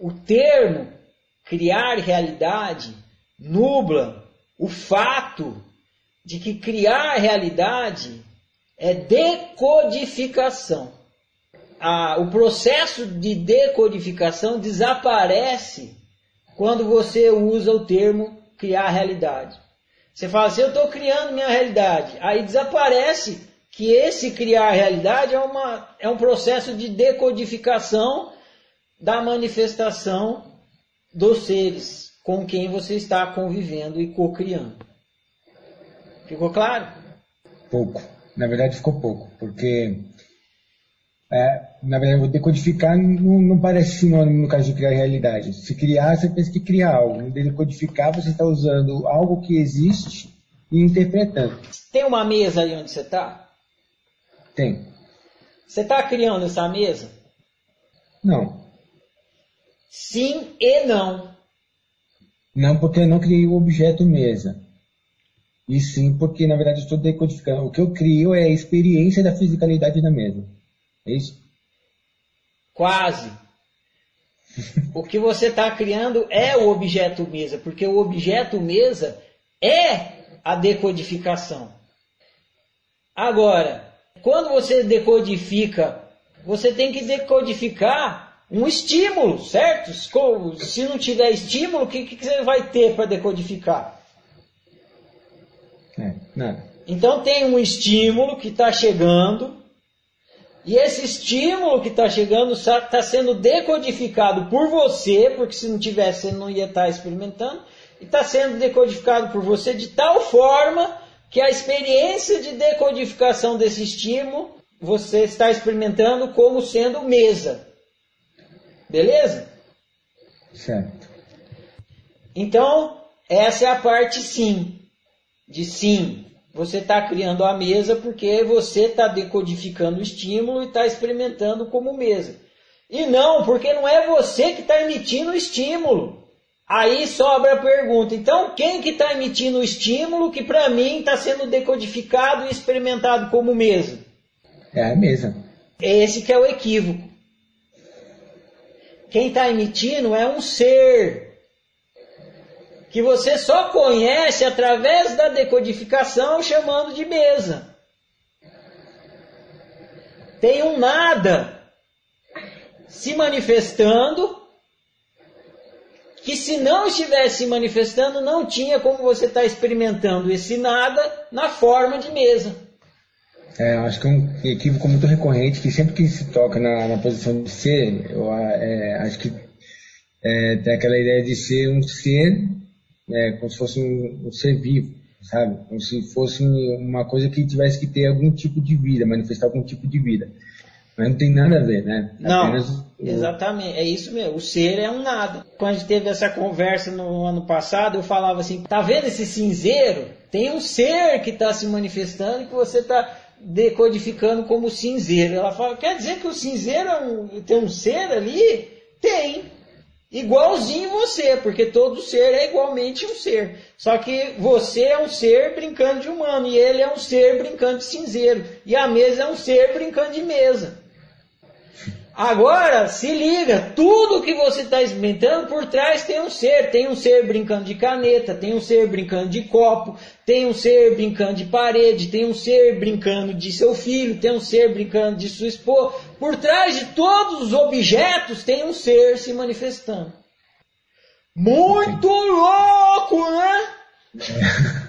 o termo criar realidade nubla o fato de que criar realidade é decodificação. o processo de decodificação desaparece quando você usa o termo criar realidade. Você fala assim, eu estou criando minha realidade. Aí desaparece que esse criar realidade é, uma, é um processo de decodificação da manifestação dos seres com quem você está convivendo e co-criando. Ficou claro? Pouco. Na verdade ficou pouco, porque é, na verdade, decodificar não, não, parece sinônimo no caso de criar realidade. Se criar, você pensa que criar algo. No decodificar, você está usando algo que existe e interpretando. Tem uma mesa aí onde você está? Tem. Você está criando essa mesa? Não. Sim e não. Não, porque eu não criei o objeto mesa. E sim, porque na verdade estou decodificando. O que eu crio é a experiência da fisicalidade da mesa. É isso? Quase. o que você está criando é o objeto mesa, porque o objeto mesa é a decodificação. Agora, quando você decodifica, você tem que decodificar um estímulo, certo? Se não tiver estímulo, o que, que você vai ter para decodificar? É, nada. Então tem um estímulo que está chegando, e esse estímulo que está chegando está sendo decodificado por você, porque se não tivesse, você não ia estar tá experimentando, e está sendo decodificado por você de tal forma que a experiência de decodificação desse estímulo você está experimentando como sendo mesa. Beleza? Certo. Então, essa é a parte sim, de sim. Você está criando a mesa porque você está decodificando o estímulo e está experimentando como mesa. E não, porque não é você que está emitindo o estímulo. Aí sobra a pergunta, então quem que está emitindo o estímulo que para mim está sendo decodificado e experimentado como mesa? É a mesa. Esse que é o equívoco. Quem está emitindo é um ser que você só conhece através da decodificação chamando de mesa. Tem um nada se manifestando que se não estivesse se manifestando, não tinha como você estar tá experimentando esse nada na forma de mesa. É, acho que é um equívoco muito recorrente que sempre que se toca na, na posição de ser, eu é, acho que é, tem aquela ideia de ser um ser é, como se fosse um, um, ser vivo, sabe? Como se fosse uma coisa que tivesse que ter algum tipo de vida, manifestar algum tipo de vida. Mas não tem nada a ver, né? Não, Apenas exatamente, é isso mesmo. O ser é um nada. Quando a gente teve essa conversa no ano passado, eu falava assim, tá vendo esse cinzeiro? Tem um ser que está se manifestando e que você está decodificando como cinzeiro. Ela fala, quer dizer que o cinzeiro é um, tem um ser ali? Tem. Igualzinho você, porque todo ser é igualmente um ser. Só que você é um ser brincando de humano e ele é um ser brincando de cinzeiro. E a mesa é um ser brincando de mesa. Agora, se liga, tudo que você está experimentando por trás tem um ser. Tem um ser brincando de caneta, tem um ser brincando de copo, tem um ser brincando de parede, tem um ser brincando de seu filho, tem um ser brincando de sua esposa. Por trás de todos os objetos tem um ser se manifestando. Muito louco!